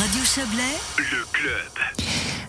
Radio Chablais, le club.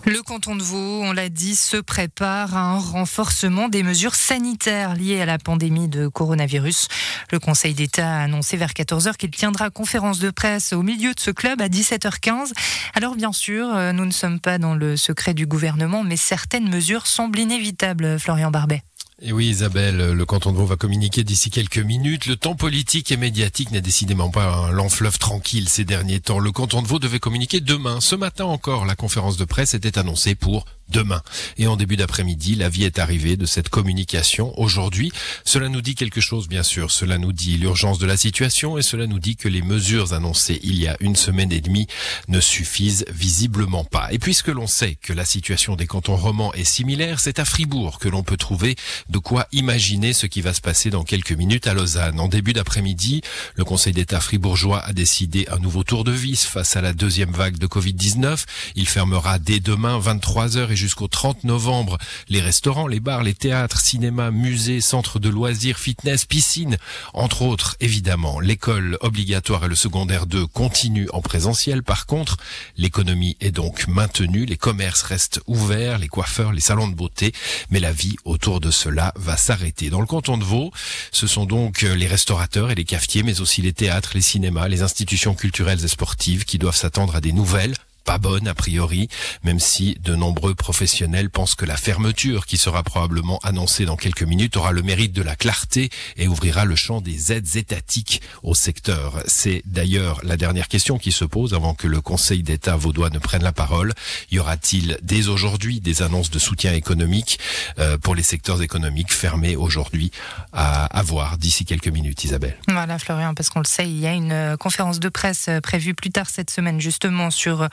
Le canton de Vaud, on l'a dit, se prépare à un renforcement des mesures sanitaires liées à la pandémie de coronavirus. Le Conseil d'État a annoncé vers 14h qu'il tiendra conférence de presse au milieu de ce club à 17h15. Alors bien sûr, euh, nous ne sommes pas dans le secret du gouvernement, mais certaines mesures semblent inévitables, Florian Barbet. Et oui, Isabelle, le canton de Vaud va communiquer d'ici quelques minutes. Le temps politique et médiatique n'est décidément pas un long fleuve tranquille ces derniers temps. Le canton de Vaud devait communiquer demain. Ce matin encore, la conférence de presse était annoncée pour demain. Et en début d'après-midi, la vie est arrivée de cette communication. Aujourd'hui, cela nous dit quelque chose, bien sûr. Cela nous dit l'urgence de la situation et cela nous dit que les mesures annoncées il y a une semaine et demie ne suffisent visiblement pas. Et puisque l'on sait que la situation des cantons romans est similaire, c'est à Fribourg que l'on peut trouver de quoi imaginer ce qui va se passer dans quelques minutes à Lausanne. En début d'après-midi, le Conseil d'État fribourgeois a décidé un nouveau tour de vis face à la deuxième vague de Covid-19. Il fermera dès demain 23 heures et jusqu'au 30 novembre les restaurants, les bars, les théâtres, cinémas, musées, centres de loisirs, fitness, piscines, entre autres évidemment. L'école obligatoire et le secondaire 2 continuent en présentiel. Par contre, l'économie est donc maintenue, les commerces restent ouverts, les coiffeurs, les salons de beauté, mais la vie autour de cela va s'arrêter. Dans le canton de Vaud, ce sont donc les restaurateurs et les cafetiers, mais aussi les théâtres, les cinémas, les institutions culturelles et sportives qui doivent s'attendre à des nouvelles pas bonne a priori, même si de nombreux professionnels pensent que la fermeture qui sera probablement annoncée dans quelques minutes aura le mérite de la clarté et ouvrira le champ des aides étatiques au secteur. C'est d'ailleurs la dernière question qui se pose avant que le Conseil d'État vaudois ne prenne la parole. Y aura-t-il dès aujourd'hui des annonces de soutien économique euh, pour les secteurs économiques fermés aujourd'hui à avoir d'ici quelques minutes, Isabelle? Voilà, Florian, parce qu'on le sait, il y a une euh, conférence de presse euh, prévue plus tard cette semaine justement sur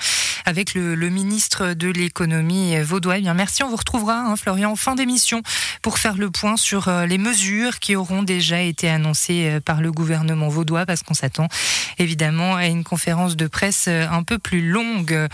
avec le, ministre de l'économie vaudois. Eh bien, merci. On vous retrouvera, hein, Florian, en fin d'émission pour faire le point sur euh, les mesures qui auront déjà été annoncées euh, par le gouvernement vaudois, parce qu'on s'attend évidemment à une conférence de presse euh, un peu plus longue.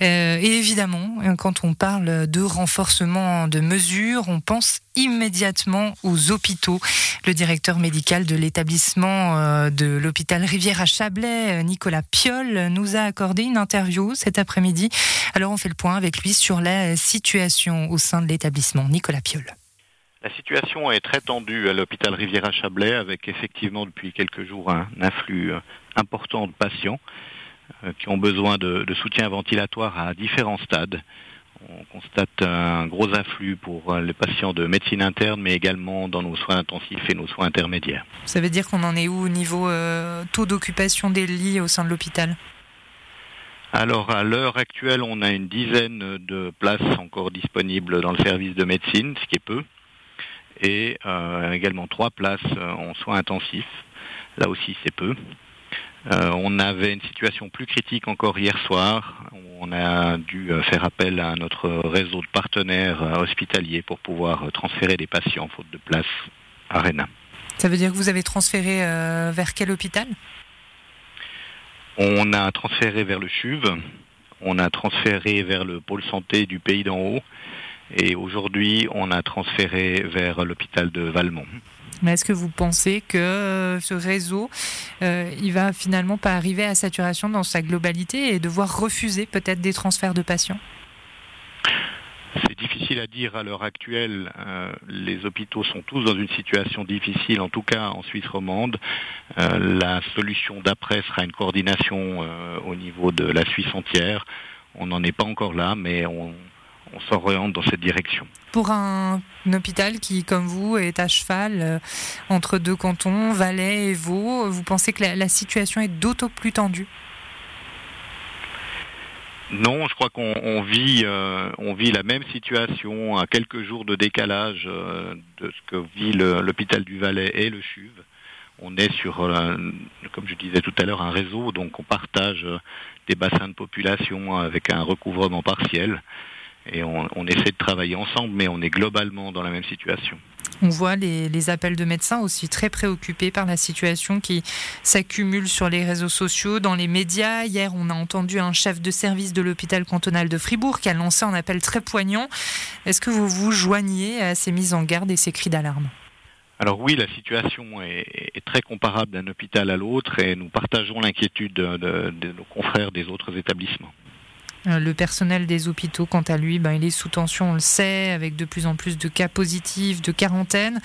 et évidemment, quand on parle de renforcement de mesures, on pense immédiatement aux hôpitaux. Le directeur médical de l'établissement de l'hôpital Rivière à Chablais, Nicolas Piolle, nous a accordé une interview cet après-midi. Alors on fait le point avec lui sur la situation au sein de l'établissement. Nicolas Piolle. La situation est très tendue à l'hôpital Rivière-à-Chablais avec effectivement depuis quelques jours un afflux euh, important de patients euh, qui ont besoin de, soutien ventilatoire à différents stades. On constate un gros afflux pour euh, les patients de médecine interne, mais également dans nos soins intensifs et nos soins intermédiaires. Ça veut dire qu'on en est où au niveau taux d'occupation des lits au sein de l'hôpital? Alors à l'heure actuelle, on a une dizaine de places encore disponibles dans le service de médecine, ce qui est peu, et euh, également trois places euh, en soins intensifs. Là aussi, c'est peu. Euh, on avait une situation plus critique encore hier soir. On a dû faire appel à notre réseau de partenaires hospitaliers pour pouvoir transférer des patients faute de place à Rennes. Ça veut dire que vous avez transféré vers quel hôpital? On a transféré vers le CHUV, on a transféré vers le pôle santé du pays d'en haut, et aujourd'hui on a transféré vers l'hôpital de Valmont. Mais est-ce que vous pensez que euh, ce réseau, euh, il va finalement pas arriver à saturation dans sa globalité et devoir refuser peut-être des transferts de patients? C'est difficile à dire à l'heure actuelle. Euh, les hôpitaux sont tous dans une situation difficile, en tout cas en Suisse romande. Euh, la solution d'après sera une coordination euh, au niveau de la Suisse entière. On n'en est pas encore là, mais on, s'oriente dans cette direction. Pour un, hôpital qui, comme vous, est à cheval entre deux cantons, Valais et Vaud, vous pensez que la situation est d'autant plus tendue? Non, je crois qu'on vit, euh, on vit la même situation à quelques jours de décalage euh, de ce que vit l'hôpital du Valais et le CHUV. On est sur, euh, comme je disais tout à l'heure, un réseau, donc on partage des bassins de population avec un recouvrement partiel et on, essaie de travailler ensemble, mais on est globalement dans la même situation. On voit les, appels de médecins aussi très préoccupés par la situation qui s'accumule sur les réseaux sociaux, dans les médias. Hier, on a entendu un chef de service de l'hôpital cantonal de Fribourg qui a lancé un appel très poignant. Est-ce que vous vous joignez à ces mises en garde et ces cris d'alarme? Alors oui, la situation est, très comparable d'un hôpital à l'autre et nous partageons l'inquiétude de, nos confrères des autres établissements. Euh, le personnel des hôpitaux, quant à lui, ben, il est sous tension, on le sait, avec de plus en plus de cas positifs, de quarantaine.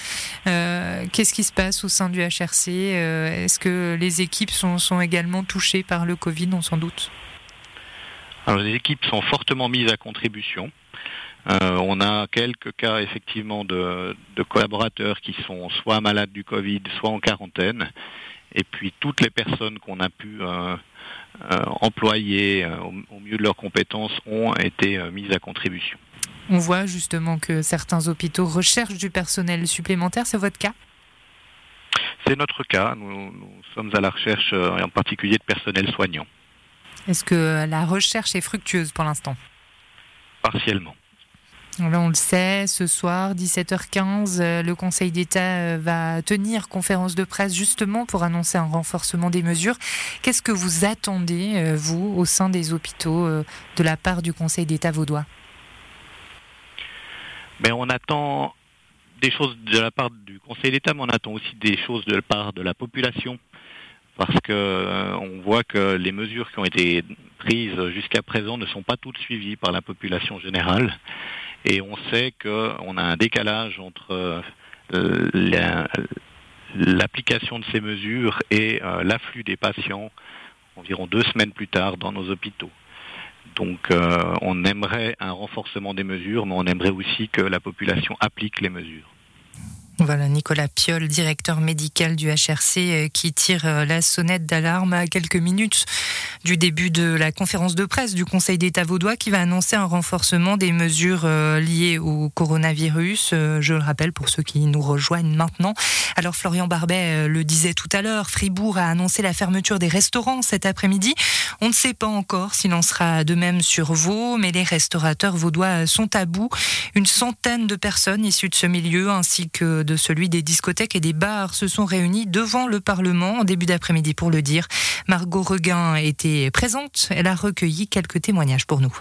Euh, qu'est-ce qui se passe au sein du HRC euh, Est-ce que les équipes sont, également touchées par le Covid? On s'en doute. Alors, les équipes sont fortement mises à contribution. On a quelques cas effectivement de, collaborateurs qui sont soit malades du Covid, soit en quarantaine. Et puis toutes les personnes qu'on a pu euh, euh, employer au, mieux de leurs compétences ont été mises à contribution. On voit justement que certains hôpitaux recherchent du personnel supplémentaire. C'est votre cas? C'est notre cas. nous, sommes à la recherche en particulier de personnel soignant. Est-ce que la recherche est fructueuse pour l'instant? Partiellement. Là, on le sait, ce soir, 17h15, euh, le Conseil d'État euh, va tenir conférence de presse justement pour annoncer un renforcement des mesures. Qu'est-ce que vous attendez, euh, vous, au sein des hôpitaux, de la part du Conseil d'État vaudois? Ben, On attend des choses de la part du Conseil d'État, mais on attend aussi des choses de la part de la population. Parce que on voit que les mesures qui ont été prises jusqu'à présent ne sont pas toutes suivies par la population générale. Et on sait qu'on a un décalage entre euh, l'application de ces mesures et euh, l'afflux des patients environ deux semaines plus tard dans nos hôpitaux. Donc euh, on aimerait un renforcement des mesures, mais on aimerait aussi que la population applique les mesures. Voilà, Nicolas Piolle, directeur médical du HRC, qui tire la sonnette d'alarme à quelques minutes du début de la conférence de presse du Conseil d'État vaudois qui va annoncer un renforcement des mesures euh, liées au coronavirus. Je le rappelle pour ceux qui nous rejoignent maintenant. Alors Florian Barbet le disait tout à l'heure, Fribourg a annoncé la fermeture des restaurants cet après-midi. On ne sait pas encore s'il en sera de même sur Vaud, mais les restaurateurs vaudois sont à bout. Une centaine de personnes issues de ce milieu ainsi que de celui des discothèques et des bars se sont réunis devant le Parlement en début d'après-midi pour le dire. Margot Reguin était présente. Elle a recueilli quelques témoignages pour nous.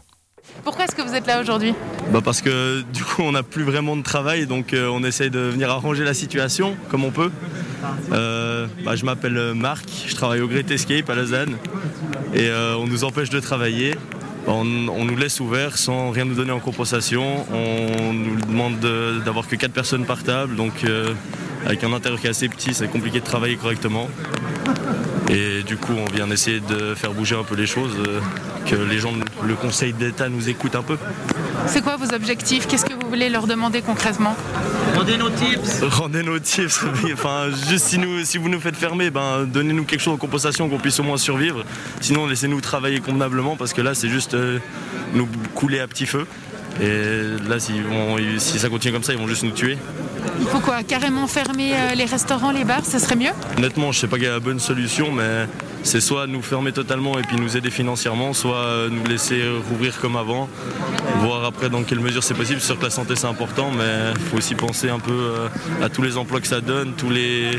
Pourquoi est-ce que vous êtes là aujourd'hui? Bah Parce que du coup on n'a plus vraiment de travail donc euh, on essaye de venir arranger la situation comme on peut. Euh, bah, je m'appelle Marc, je travaille au Great Escape à Lausanne et euh, on nous empêche de travailler. On, nous laisse ouvert sans rien nous donner en compensation. On nous demande d'avoir que 4 personnes par table, donc euh, avec un intérieur qui est assez petit, c'est compliqué de travailler correctement. Et du coup, on vient essayer de faire bouger un peu les choses, euh, que les gens, le Conseil d'État nous écoutent un peu. C'est quoi vos objectifs? Qu'est-ce que vous voulez leur demander concrètement? Rendez nos tips Rendez nos tips Enfin, juste si, nous, si vous nous faites fermer, ben, donnez-nous quelque chose en compensation qu'on puisse au moins survivre. Sinon, laissez-nous travailler convenablement parce que là, c'est juste euh, nous couler à petit feu. Et là, si, si ça continue comme ça, ils vont juste nous tuer. Il faut quoi Carrément fermer euh, les restaurants, les bars, ce serait mieux? Honnêtement, je sais pas quelle est la bonne solution, mais c'est soit nous fermer totalement et puis nous aider financièrement, soit euh, nous laisser rouvrir comme avant, voir après dans quelle mesure c'est possible. C'est sûr que la santé c'est important, mais il faut aussi penser un peu euh, à tous les emplois que ça donne, tous les,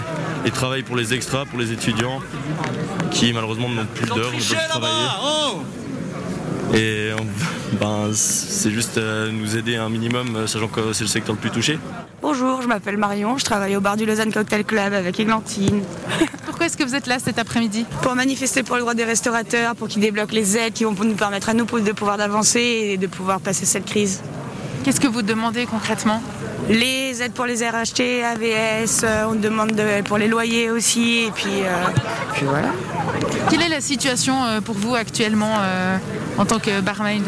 les travails pour les extras, pour les étudiants, qui malheureusement n'ont plus d'heures, ne peuvent travailler. Et ben, c'est juste nous aider un minimum, sachant que c'est le secteur le plus touché. Bonjour, je m'appelle Marion, je travaille au bar du Lausanne Cocktail Club avec Églantine. Pourquoi est-ce que vous êtes là cet après-midi Pour manifester pour le droit des restaurateurs, pour qu'ils débloquent les aides qui vont nous permettre à nous de pouvoir d'avancer et de pouvoir passer cette crise. Qu'est-ce que vous demandez concrètement les aides pour les RHT, AVS, euh, on demande pour les loyers aussi, et puis, euh, puis voilà. Quelle est la situation euh, pour vous actuellement en tant que barmaid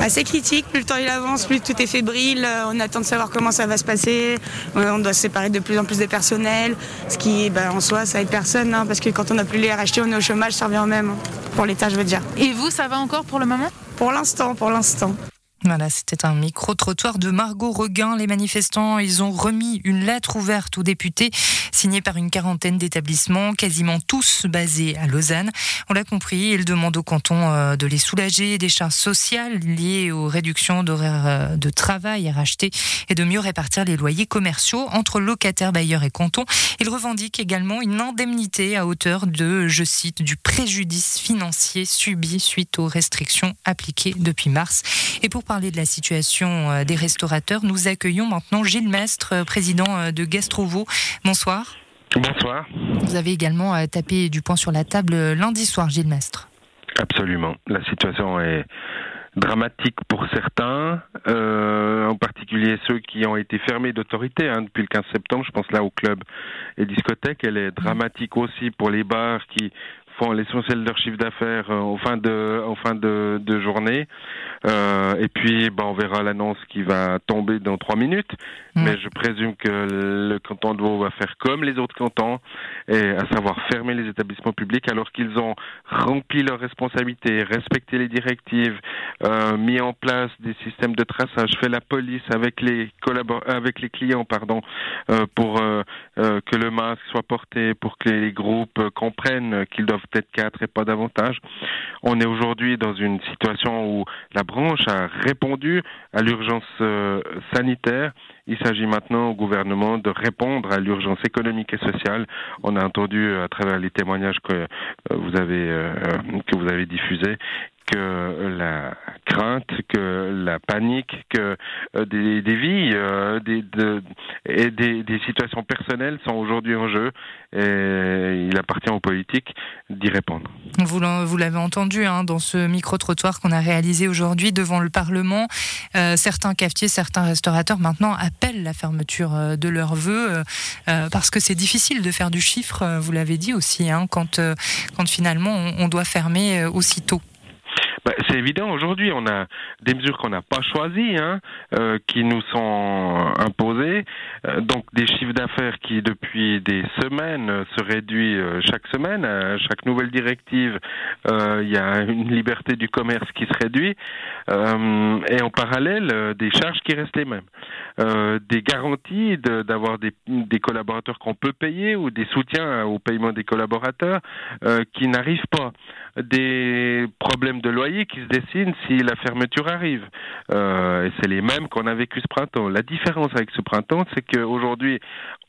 Assez critique, plus le temps il avance, plus tout est fébrile, on attend de savoir comment ça va se passer, on doit se séparer de plus en plus de personnel, ce qui ben, en soi ça aide personne, hein, parce que quand on n'a plus les RHT, on est au chômage, ça revient au même, hein, pour l'État je veux dire. Et vous, ça va encore pour le moment? Pour l'instant, pour l'instant. Voilà, c'était un micro-trottoir de Margot Reguin. Les manifestants, ils ont remis une lettre ouverte aux députés, signée par une quarantaine d'établissements, quasiment tous basés à Lausanne. On l'a compris, ils demandent au canton euh, de les soulager des charges sociales liées aux réductions d'horaires euh, de travail RHT et de mieux répartir les loyers commerciaux entre locataires, bailleurs et cantons. Ils revendiquent également une indemnité à hauteur de, je cite, du préjudice financier subi suite aux restrictions appliquées depuis mars. Et pour parler de la situation des restaurateurs, nous accueillons maintenant Gilles Mestre, président de Gastrovo. Bonsoir. Bonsoir. Vous avez également tapé du poing sur la table lundi soir, Gilles Mestre. Absolument. La situation est dramatique pour certains, euh, en particulier ceux qui ont été fermés d'autorité hein, depuis le 15 septembre. Je pense là au club et discothèques. Elle est dramatique aussi pour les bars qui font l'essentiel de leur chiffre d'affaires euh, en fin de en fin de, de journée. Euh, et puis, ben, on verra l'annonce qui va tomber dans trois minutes. Mm. Mais je présume que le canton de Vaud va faire comme les autres cantons, et à savoir fermer les établissements publics alors qu'ils ont rempli leurs responsabilités, respecté les directives, euh, mis en place des systèmes de traçage, fait la police avec les avec les clients, pardon, euh, pour euh, que le masque soit porté, pour que les groupes comprennent qu'ils doivent être quatre et pas davantage. On est aujourd'hui dans une situation où la branche a répondu à l'urgence euh, sanitaire. Il s'agit maintenant au gouvernement de répondre à l'urgence économique et sociale. On a entendu euh, à travers les témoignages que euh, que vous avez diffusés que la crainte, que la panique, que euh, des, vies euh, des, de, et des, situations personnelles sont aujourd'hui en jeu et il appartient aux politiques d'y répondre. Vous l'avez entendu hein, dans ce micro-trottoir qu'on a réalisé aujourd'hui devant le Parlement. Euh, certains cafetiers, certains restaurateurs maintenant appellent la fermeture de leurs vœux parce que c'est difficile de faire du chiffre, vous l'avez dit aussi, hein, quand, quand finalement on doit fermer aussitôt. Bah, c'est évident. Aujourd'hui, on a des mesures qu'on n'a pas choisies, hein, euh, qui nous sont imposées. Euh, donc des chiffres d'affaires qui, depuis des semaines, se réduisent euh, chaque semaine. À chaque nouvelle directive, il y a une liberté du commerce qui se réduit. et en parallèle, des charges qui restent les mêmes. des garanties d'avoir des, des, collaborateurs qu'on peut payer ou des soutiens au paiement des collaborateurs qui n'arrivent pas. Des problèmes de loyer qui se dessine si la fermeture arrive. Euh, et c'est les mêmes qu'on a vécu ce printemps. La différence avec ce printemps, c'est qu'aujourd'hui,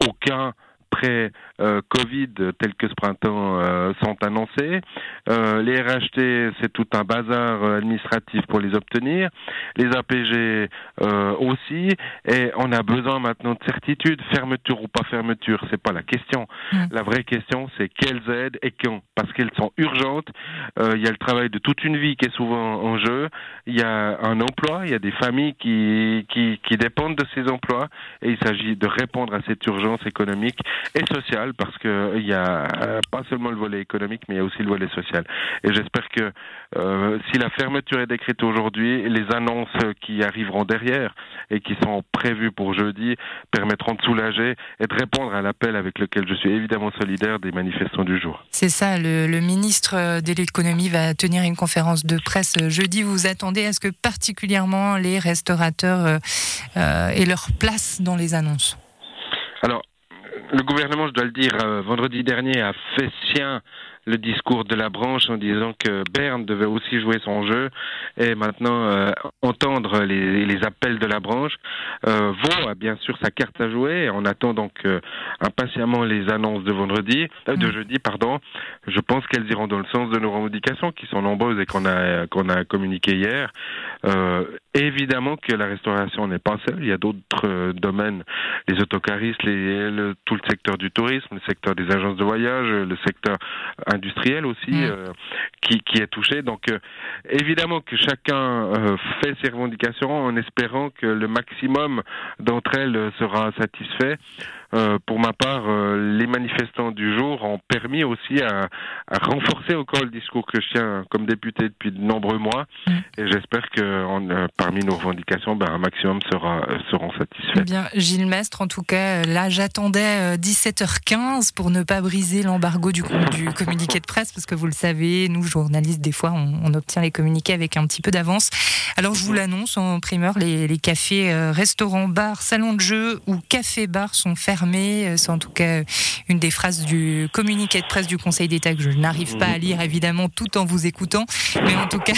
aucun pré-Covid tels que ce printemps euh, sont annoncés. Euh, les RHT, c'est tout un bazar administratif pour les obtenir. Les APG euh, aussi. Et on a besoin maintenant de certitude. Fermeture ou pas fermeture, c'est pas la question. Mm. La vraie question, c'est quelles aides et quand. Parce qu'elles sont urgentes. Il y a le travail de toute une vie qui est souvent en jeu. Il y a un emploi. Il y a des familles qui, qui, qui dépendent de ces emplois. Et il s'agit de répondre à cette urgence économique et sociale, parce qu'il euh, y a euh, pas seulement le volet économique, mais il y a aussi le volet social. Et j'espère que euh, si la fermeture est décrétée aujourd'hui, les annonces qui arriveront derrière et qui sont prévues pour jeudi permettront de soulager et de répondre à l'appel avec lequel je suis évidemment solidaire des manifestants du jour. C'est ça, le, le ministre de l'économie va tenir une conférence de presse jeudi. Vous attendez à ce que particulièrement les restaurateurs euh, aient leur place dans les annonces? Alors, le gouvernement, je dois le dire, euh, vendredi dernier a fait sien le discours de la branche en disant que Berne devait aussi jouer son jeu et maintenant euh, entendre les, les, appels de la branche. Euh, Vaud a bien sûr sa carte à jouer. On attend donc euh, impatiemment les annonces de vendredi, euh, de mm. jeudi, pardon. Je pense qu'elles iront dans le sens de nos revendications qui sont nombreuses et qu'on a qu'on a communiqué hier. Évidemment que la restauration n'est pas seule. Il y a d'autres domaines, les autocaristes, les, le, tout le secteur du tourisme, le secteur des agences de voyage, le secteur industriel aussi mm. euh, qui, qui, est touché. Donc euh, évidemment que chacun euh, fait ses revendications en espérant que le maximum d'entre elles sera satisfait. Euh, pour ma part, euh, les manifestants du jour ont permis aussi à, à, renforcer encore le discours que je tiens comme député depuis de nombreux mois. Mm. Et j'espère que euh, parmi nos revendications, ben, un maximum sera, seront satisfaits. Eh bien, Gilles Mestre, en tout cas, là, j'attendais 17h15 pour ne pas briser l'embargo du, du communiqué de presse, parce que vous le savez, nous, journalistes, des fois, on, on obtient les communiqués avec un petit peu d'avance. Alors, je vous l'annonce en primeur, les, les cafés, restaurants, bars, salons de jeux ou cafés-bars sont fermés euh, c'est en tout cas une des phrases du communiqué de presse du Conseil d'État que je n'arrive pas à lire évidemment tout en vous écoutant. Mais en tout cas,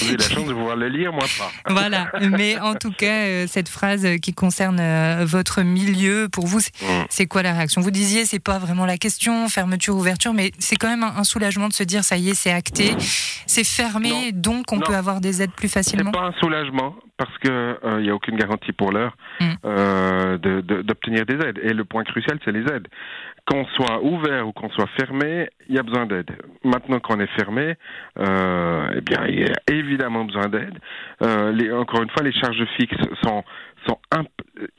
Vous avez la chance de pouvoir le lire, moi pas. Voilà, mais en tout cas, euh, cette phrase qui concerne euh, votre milieu, pour vous, c'est mm. quoi la réaction? Vous disiez, c'est pas vraiment la question, fermeture, ouverture, mais c'est quand même un, soulagement de se dire, ça y est, c'est acté, c'est fermé, donc on peut avoir des aides plus facilement? C'est pas un soulagement parce qu'il il n'y a aucune garantie pour l'heure mm. d'obtenir des aides. Et le point crucial, c'est les aides qu'on soit ouvert ou qu'on soit fermé, il y a besoin d'aide. Maintenant qu'on est fermé, euh, eh bien, il y a évidemment besoin d'aide. Euh, encore une fois, les charges fixes sont sont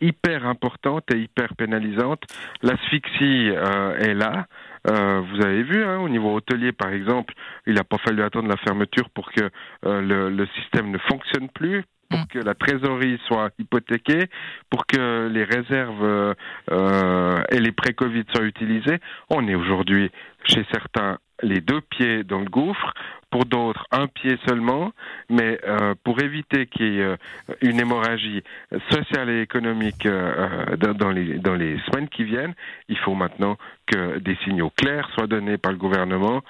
hyper importantes et hyper pénalisantes. L'asphyxie euh, est là. Euh, vous avez vu, hein, au niveau hôtelier, par exemple, il n'a pas fallu attendre la fermeture pour que euh, le, le, système ne fonctionne plus, pour que la trésorerie soit hypothéquée, pour que les réserves euh, et les pré-Covid soient utilisés. On est aujourd'hui, chez certains, les deux pieds dans le gouffre pour d'autres un pied seulement, mais euh, pour éviter qu'il y ait euh, une hémorragie sociale et économique euh, dans, les, dans les semaines qui viennent, il faut maintenant que des signaux clairs soient donnés par le gouvernement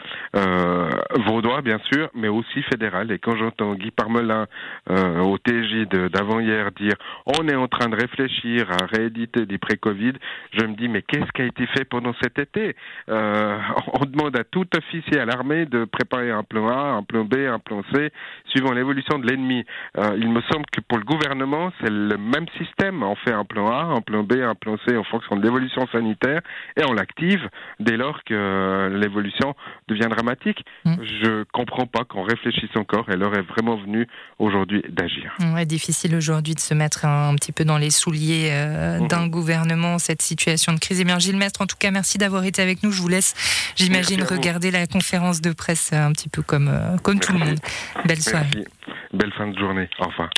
vaudois, bien sûr, mais aussi fédéral. Et quand j'entends Guy Parmelin au TJ d'avant-hier dire on est en train de réfléchir à rééditer des pré-Covid, je me dis mais qu'est-ce qui a été fait pendant cet été? On demande à tout officier à l'armée de préparer un plan un plan B, un plan C, suivant l'évolution de l'ennemi. Euh, il me semble que pour le gouvernement, c'est le même système. On fait un plan A, un plan B, un plan C en fonction de l'évolution sanitaire et on l'active dès lors que l'évolution devient dramatique. Mm. Je comprends pas qu'on réfléchisse encore et l'heure est vraiment venue aujourd'hui d'agir. Ouais, difficile aujourd'hui de se mettre un, petit peu dans les souliers euh, mm-hmm. d'un gouvernement, cette situation de crise. Et bien, Gilles Mestre, en tout cas, merci d'avoir été avec nous. Je vous laisse, j'imagine, regarder la conférence de presse un petit peu comme, euh, comme tout le monde. Belle soirée. Belle fin de journée. Revoir.